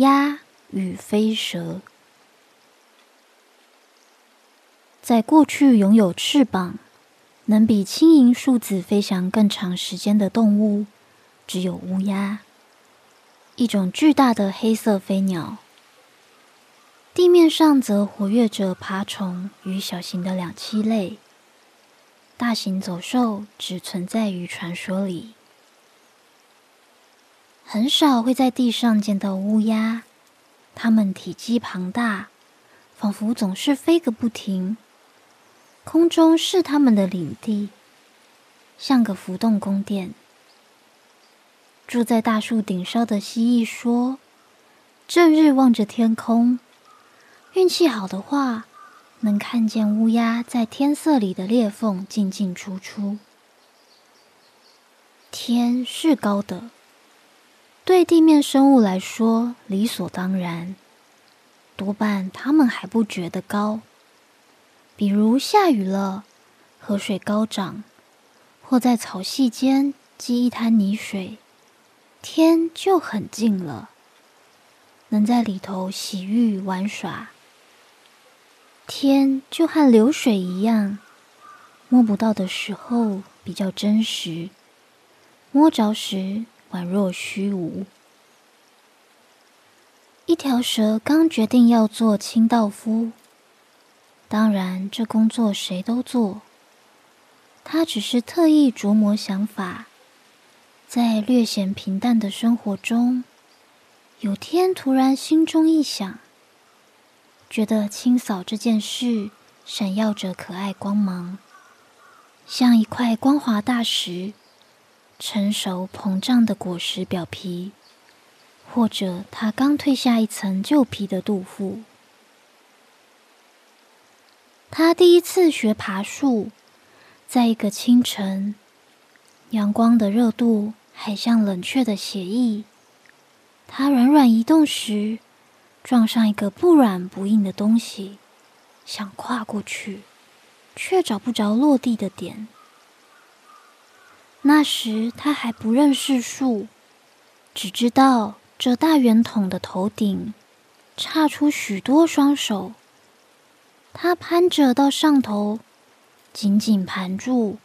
鸭与飞蛇。在过去，拥有翅膀，能比轻盈树子飞翔更长时间的动物，只有乌鸦，一种巨大的黑色飞鸟。地面上则活跃着爬虫与小型的两栖类，大型走兽只存在于传说里。很少会在地上见到乌鸦，它们体积庞大，仿佛总是飞个不停。空中是它们的领地，像个浮动宫殿。住在大树顶梢的蜥蜴说：“正日望着天空。”运气好的话，能看见乌鸦在天色里的裂缝进进出出。天是高的，对地面生物来说理所当然，多半他们还不觉得高。比如下雨了，河水高涨，或在草隙间积一滩泥水，天就很近了，能在里头洗浴玩耍。天就和流水一样，摸不到的时候比较真实，摸着时宛若虚无。一条蛇刚决定要做清道夫，当然这工作谁都做。他只是特意琢磨想法，在略显平淡的生活中，有天突然心中一想。觉得清扫这件事闪耀着可爱光芒，像一块光滑大石，成熟膨胀的果实表皮，或者它刚褪下一层旧皮的杜甫。他第一次学爬树，在一个清晨，阳光的热度还像冷却的血液，它软软移动时。撞上一个不软不硬的东西，想跨过去，却找不着落地的点。那时他还不认识树，只知道这大圆筒的头顶插出许多双手。他攀着到上头，紧紧盘住，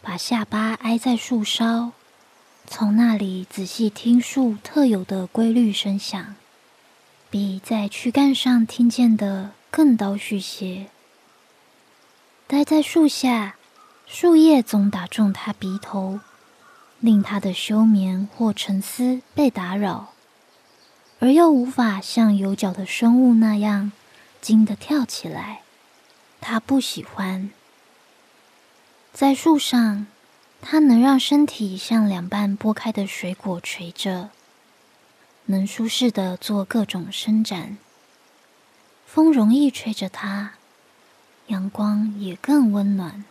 把下巴挨在树梢，从那里仔细听树特有的规律声响。比在躯干上听见的更倒叙些。待在树下，树叶总打中他鼻头，令他的休眠或沉思被打扰，而又无法像有脚的生物那样惊得跳起来。他不喜欢。在树上，他能让身体像两半剥开的水果垂着。能舒适的做各种伸展，风容易吹着它，阳光也更温暖。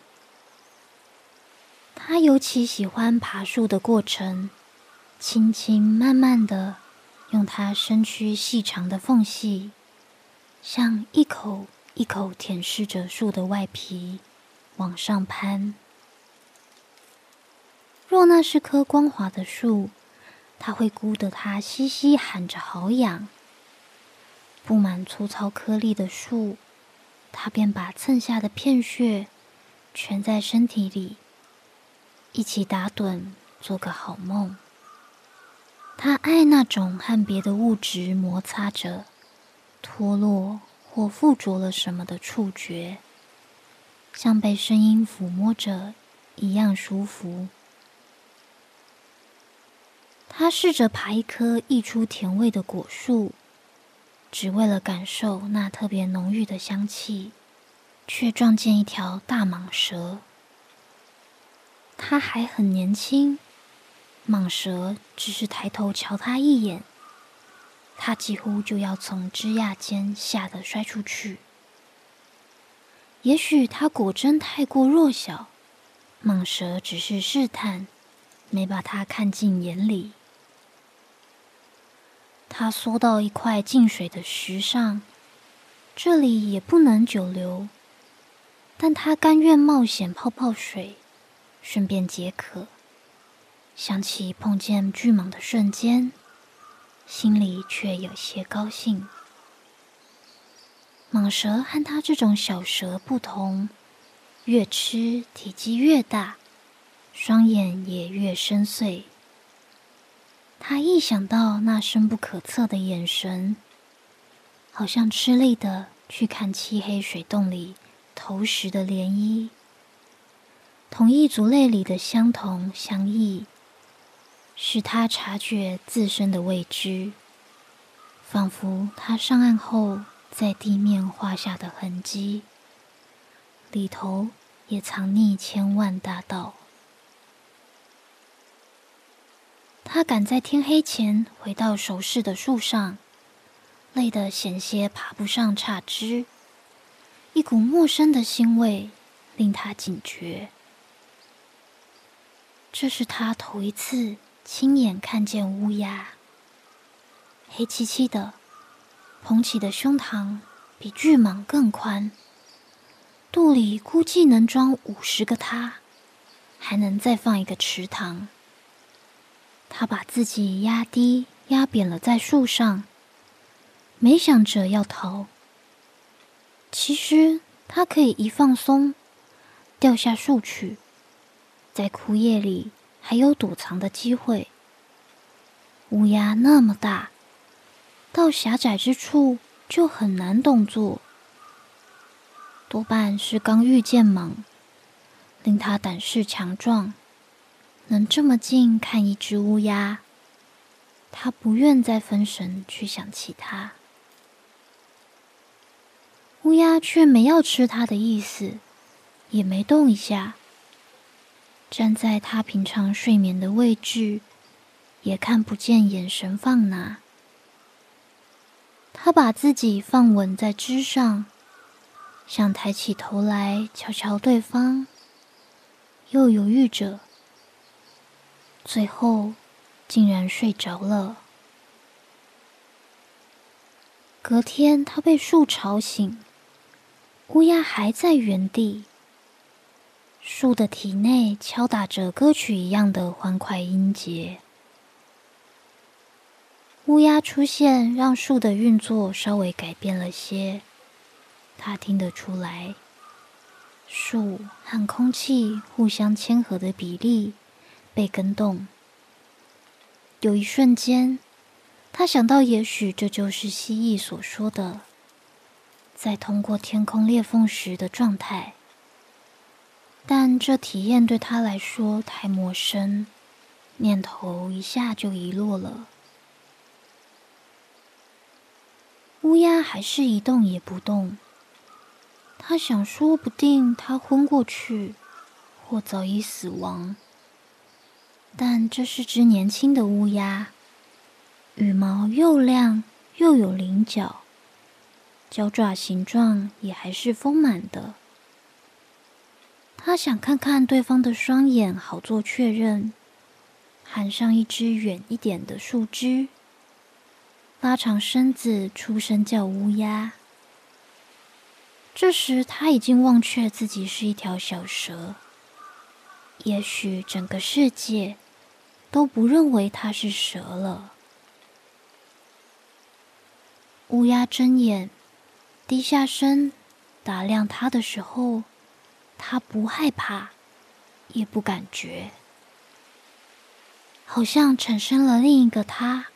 他尤其喜欢爬树的过程，轻轻慢慢的，用他身躯细长的缝隙，像一口一口舔舐着树的外皮，往上攀。若那是棵光滑的树。他会咕得他嘻嘻喊着，好痒。布满粗糙颗粒的树，他便把蹭下的片屑蜷在身体里，一起打盹，做个好梦。他爱那种和别的物质摩擦着、脱落或附着了什么的触觉，像被声音抚摸着一样舒服。他试着爬一棵溢出甜味的果树，只为了感受那特别浓郁的香气，却撞见一条大蟒蛇。他还很年轻，蟒蛇只是抬头瞧他一眼，他几乎就要从枝桠间吓得摔出去。也许他果真太过弱小，蟒蛇只是试探，没把他看进眼里。他缩到一块进水的石上，这里也不能久留，但他甘愿冒险泡泡水，顺便解渴。想起碰见巨蟒的瞬间，心里却有些高兴。蟒蛇和它这种小蛇不同，越吃体积越大，双眼也越深邃。它一想到那深不可测的眼神，好像吃力的去看漆黑水洞里投食的涟漪。同一族类里的相同相异，使他察觉自身的未知，仿佛他上岸后。在地面画下的痕迹，里头也藏匿千万大道。他赶在天黑前回到熟识的树上，累得险些爬不上杈枝。一股陌生的腥味令他警觉。这是他头一次亲眼看见乌鸦，黑漆漆的。捧起的胸膛比巨蟒更宽，肚里估计能装五十个它，还能再放一个池塘。他把自己压低、压扁了在树上，没想着要逃。其实他可以一放松，掉下树去，在枯叶里还有躲藏的机会。乌鸦那么大。到狭窄之处就很难动作，多半是刚遇见猛，令他胆识强壮，能这么近看一只乌鸦，他不愿再分神去想其他。乌鸦却没要吃他的意思，也没动一下，站在他平常睡眠的位置，也看不见眼神放哪。他把自己放稳在枝上，想抬起头来瞧瞧对方，又犹豫着，最后竟然睡着了。隔天，他被树吵醒，乌鸦还在原地，树的体内敲打着歌曲一样的欢快音节。乌鸦出现，让树的运作稍微改变了些。他听得出来，树和空气互相牵合的比例被跟动。有一瞬间，他想到，也许这就是蜥蜴所说的，在通过天空裂缝时的状态。但这体验对他来说太陌生，念头一下就遗落了。乌鸦还是一动也不动。他想，说不定他昏过去，或早已死亡。但这是只年轻的乌鸦，羽毛又亮又有棱角，脚爪形状也还是丰满的。他想看看对方的双眼，好做确认，喊上一只远一点的树枝。拉长身子，出声叫乌鸦。这时，他已经忘却自己是一条小蛇，也许整个世界都不认为它是蛇了。乌鸦睁眼，低下身打量他的时候，他不害怕，也不感觉，好像产生了另一个他。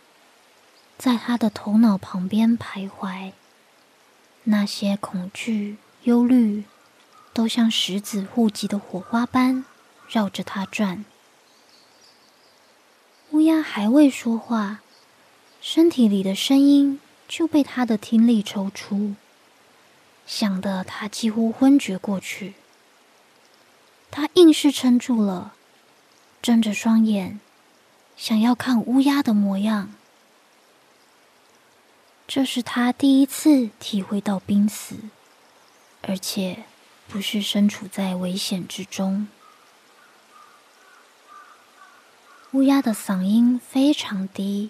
在他的头脑旁边徘徊，那些恐惧、忧虑，都像石子护级的火花般绕着他转。乌鸦还未说话，身体里的声音就被他的听力抽出，响得他几乎昏厥过去。他硬是撑住了，睁着双眼，想要看乌鸦的模样。这是他第一次体会到濒死，而且不是身处在危险之中。乌鸦的嗓音非常低，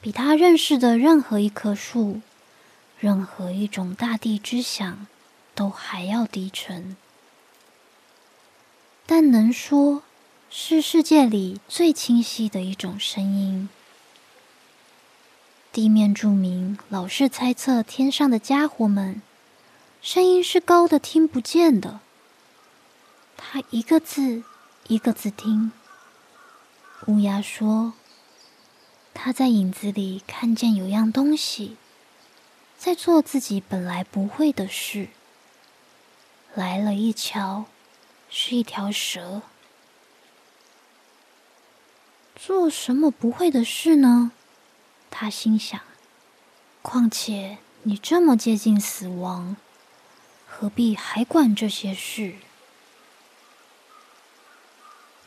比他认识的任何一棵树、任何一种大地之响都还要低沉，但能说是世界里最清晰的一种声音。地面著名老是猜测天上的家伙们声音是高的，听不见的。他一个字一个字听。乌鸦说：“他在影子里看见有样东西，在做自己本来不会的事。来了一瞧，是一条蛇。做什么不会的事呢？”他心想：“况且你这么接近死亡，何必还管这些事？”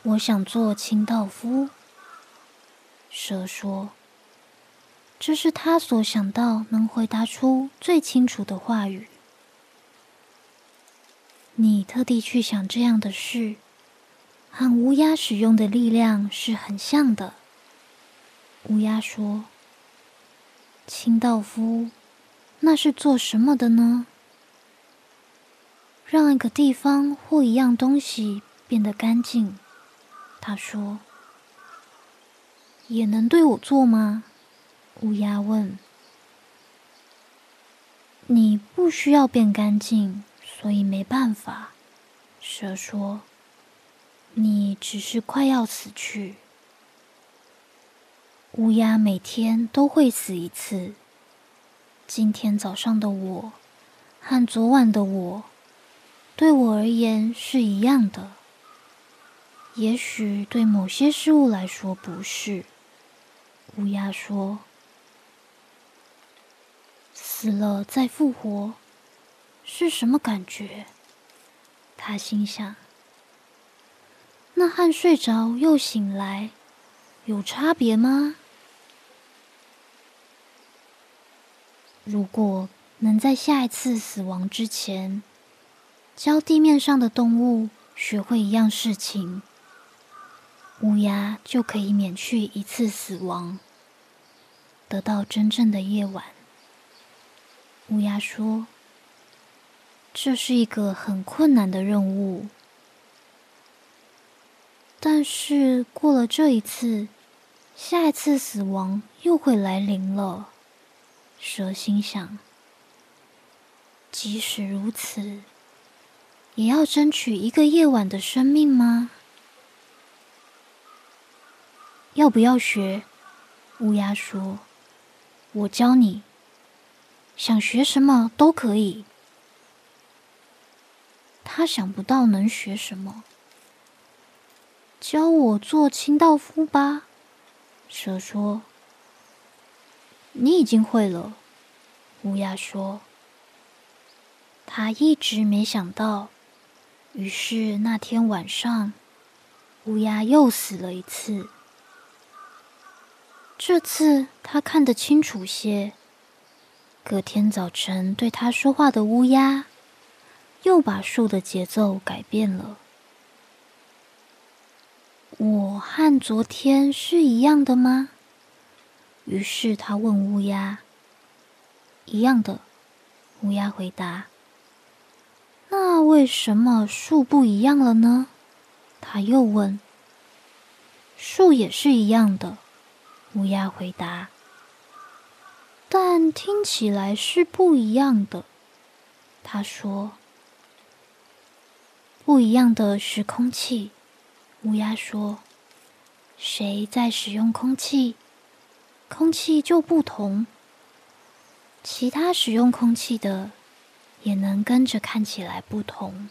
我想做清道夫。蛇说：“这是他所想到能回答出最清楚的话语。”你特地去想这样的事，和乌鸦使用的力量是很像的。乌鸦说。清道夫，那是做什么的呢？让一个地方或一样东西变得干净。他说：“也能对我做吗？”乌鸦问。“你不需要变干净，所以没办法。”蛇说：“你只是快要死去。”乌鸦每天都会死一次。今天早上的我，和昨晚的我，对我而言是一样的。也许对某些事物来说不是。乌鸦说：“死了再复活，是什么感觉？”他心想：“那和睡着又醒来。”有差别吗？如果能在下一次死亡之前，教地面上的动物学会一样事情，乌鸦就可以免去一次死亡，得到真正的夜晚。乌鸦说：“这是一个很困难的任务，但是过了这一次。”下一次死亡又会来临了，蛇心想。即使如此，也要争取一个夜晚的生命吗？要不要学？乌鸦说：“我教你，想学什么都可以。”他想不到能学什么，教我做清道夫吧。蛇说：“你已经会了。”乌鸦说：“他一直没想到。”于是那天晚上，乌鸦又死了一次。这次他看得清楚些。隔天早晨，对他说话的乌鸦又把树的节奏改变了。我和昨天是一样的吗？于是他问乌鸦。一样的，乌鸦回答。那为什么树不一样了呢？他又问。树也是一样的，乌鸦回答。但听起来是不一样的，他说。不一样的是空气。乌鸦说：“谁在使用空气，空气就不同。其他使用空气的，也能跟着看起来不同。”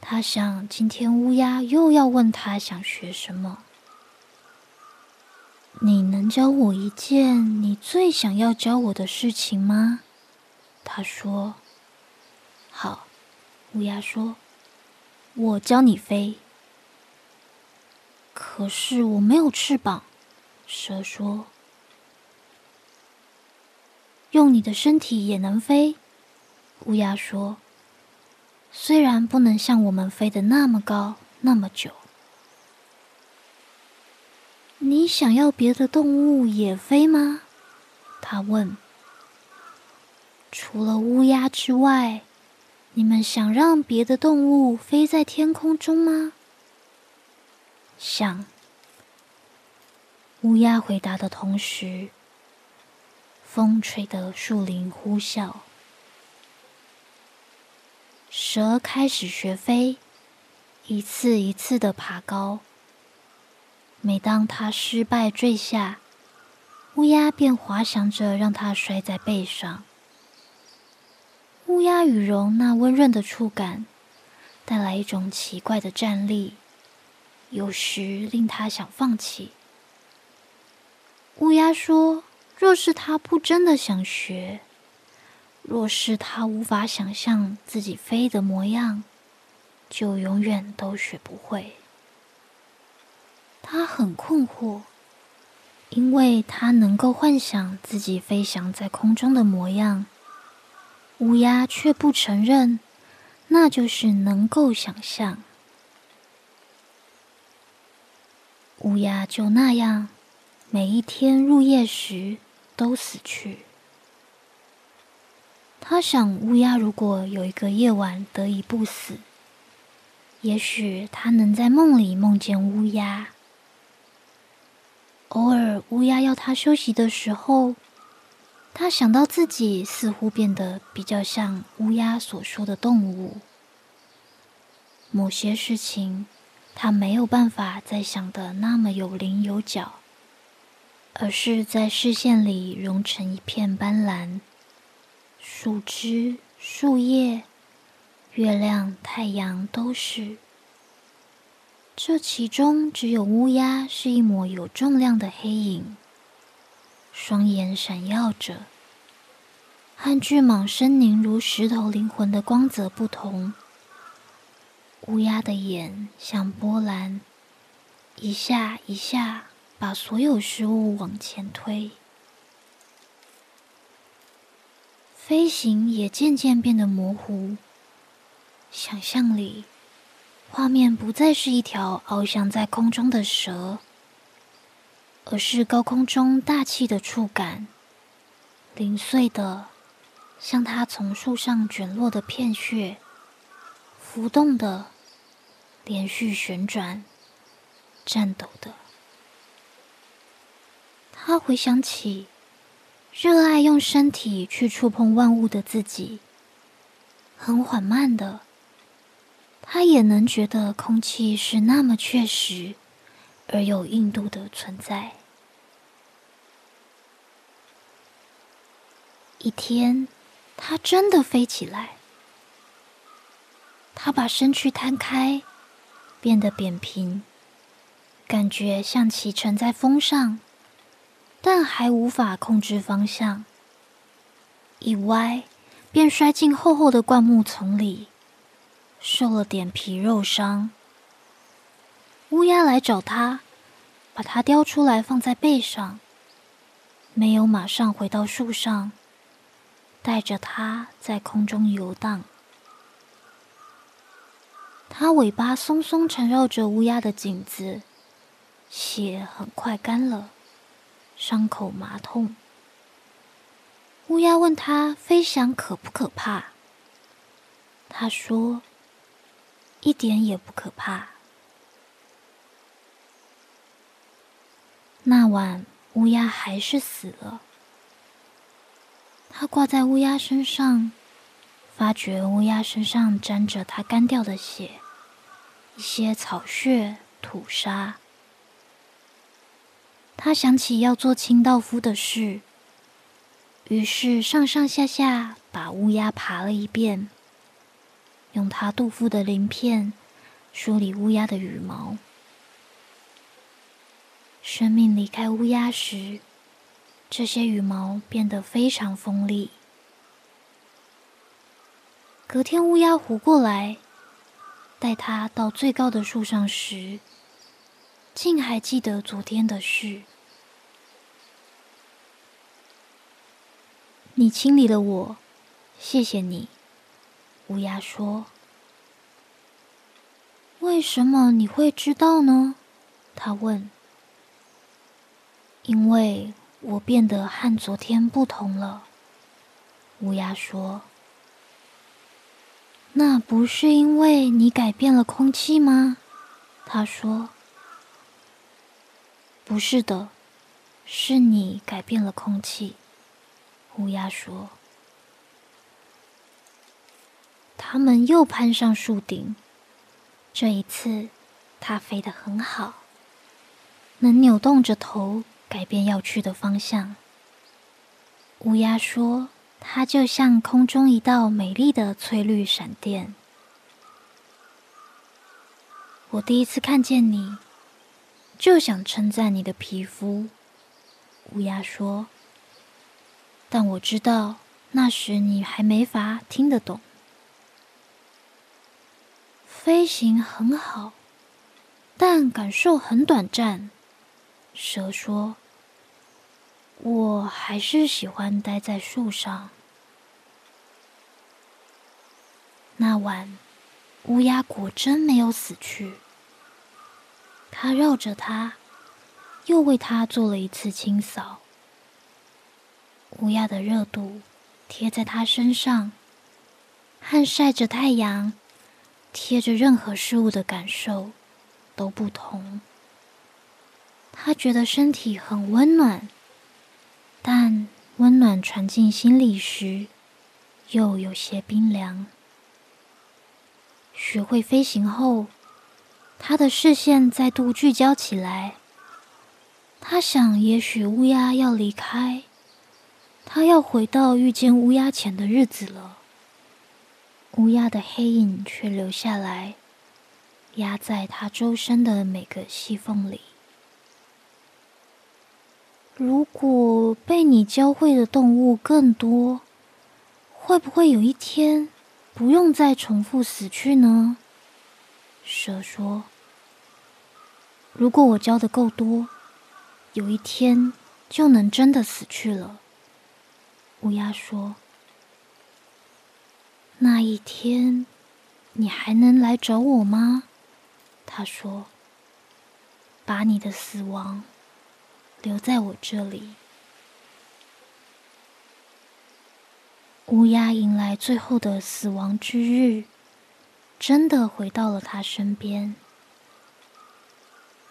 他想，今天乌鸦又要问他想学什么。你能教我一件你最想要教我的事情吗？他说：“好。”乌鸦说。我教你飞，可是我没有翅膀。蛇说：“用你的身体也能飞。”乌鸦说：“虽然不能像我们飞得那么高那么久。”你想要别的动物也飞吗？他问。除了乌鸦之外。你们想让别的动物飞在天空中吗？想。乌鸦回答的同时，风吹得树林呼啸，蛇开始学飞，一次一次的爬高。每当它失败坠下，乌鸦便滑翔着让它摔在背上。乌鸦羽绒那温润的触感，带来一种奇怪的战栗，有时令他想放弃。乌鸦说：“若是他不真的想学，若是他无法想象自己飞的模样，就永远都学不会。”他很困惑，因为他能够幻想自己飞翔在空中的模样，乌鸦却不承认，那就是能够想象。乌鸦就那样，每一天入夜时都死去。他想，乌鸦如果有一个夜晚得以不死，也许他能在梦里梦见乌鸦。偶尔，乌鸦要它休息的时候，他想到自己似乎变得比较像乌鸦所说的动物。某些事情，他没有办法再想的那么有棱有角，而是在视线里融成一片斑斓。树枝、树叶、月亮、太阳都是。这其中只有乌鸦是一抹有重量的黑影，双眼闪耀着，和巨蟒狰狞如石头灵魂的光泽不同。乌鸦的眼像波澜，一下一下把所有事物往前推，飞行也渐渐变得模糊，想象里。画面不再是一条翱翔在空中的蛇，而是高空中大气的触感，零碎的，像它从树上卷落的片屑，浮动的，连续旋转，颤抖的。他回想起热爱用身体去触碰万物的自己，很缓慢的。他也能觉得空气是那么确实而有硬度的存在。一天，它真的飞起来。它把身躯摊开，变得扁平，感觉像骑乘在风上，但还无法控制方向。一歪，便摔进厚厚的灌木丛里。受了点皮肉伤，乌鸦来找他，把它叼出来放在背上，没有马上回到树上，带着它在空中游荡。它尾巴松松缠绕着乌鸦的颈子，血很快干了，伤口麻痛。乌鸦问他飞翔可不可怕？他说。一点也不可怕。那晚，乌鸦还是死了。他挂在乌鸦身上，发觉乌鸦身上沾着它干掉的血，一些草屑、土沙。他想起要做清道夫的事，于是上上下下把乌鸦爬了一遍。用它肚腹的鳞片梳理乌鸦的羽毛。生命离开乌鸦时，这些羽毛变得非常锋利。隔天，乌鸦活过来，带它到最高的树上时，竟还记得昨天的事。你清理了我，谢谢你。乌鸦说：“为什么你会知道呢？”他问。“因为我变得和昨天不同了。”乌鸦说。“那不是因为你改变了空气吗？”他说。“不是的。”是你改变了空气。”乌鸦说。他们又攀上树顶，这一次，它飞得很好，能扭动着头改变要去的方向。乌鸦说：“它就像空中一道美丽的翠绿闪电。”我第一次看见你，就想称赞你的皮肤。乌鸦说：“但我知道那时你还没法听得懂。”飞行很好，但感受很短暂。蛇说。我还是喜欢待在树上。那晚，乌鸦果真没有死去。它绕着它，又为它做了一次清扫。乌鸦的热度贴在它身上，和晒着太阳、贴着任何事物的感受都不同。他觉得身体很温暖。但温暖传进心里时，又有些冰凉。学会飞行后，他的视线再度聚焦起来。他想，也许乌鸦要离开，他要回到遇见乌鸦前的日子了。乌鸦的黑影却留下来，压在他周身的每个细缝里。如果被你教会的动物更多，会不会有一天不用再重复死去呢？蛇说：“如果我教的够多，有一天就能真的死去了。”乌鸦说：“那一天，你还能来找我吗？”他说：“把你的死亡。”留在我这里。乌鸦迎来最后的死亡之日，真的回到了他身边。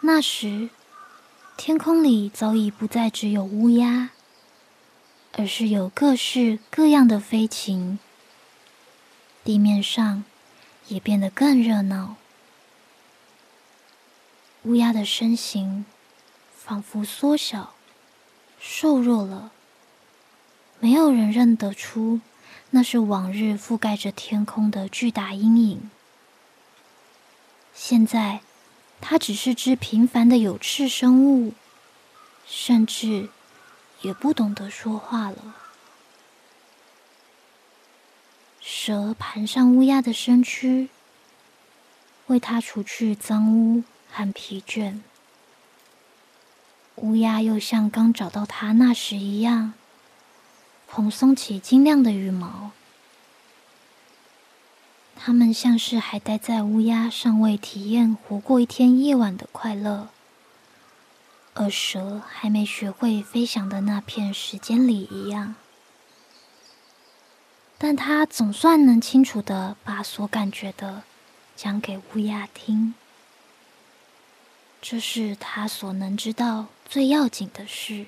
那时，天空里早已不再只有乌鸦，而是有各式各样的飞禽。地面上也变得更热闹。乌鸦的身形。仿佛缩小、瘦弱了，没有人认得出那是往日覆盖着天空的巨大阴影。现在，它只是只平凡的有翅生物，甚至也不懂得说话了。蛇盘上乌鸦的身躯，为它除去脏污和疲倦。乌鸦又像刚找到它那时一样，蓬松起晶亮的羽毛。它们像是还待在乌鸦尚未体验活过一天夜晚的快乐，而蛇还没学会飞翔的那片时间里一样。但它总算能清楚的把所感觉的讲给乌鸦听。这是他所能知道最要紧的是。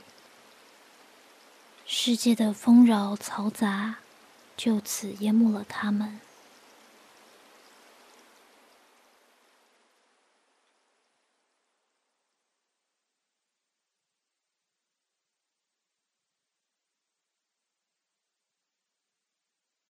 世界的丰饶嘈杂就此淹没了他们。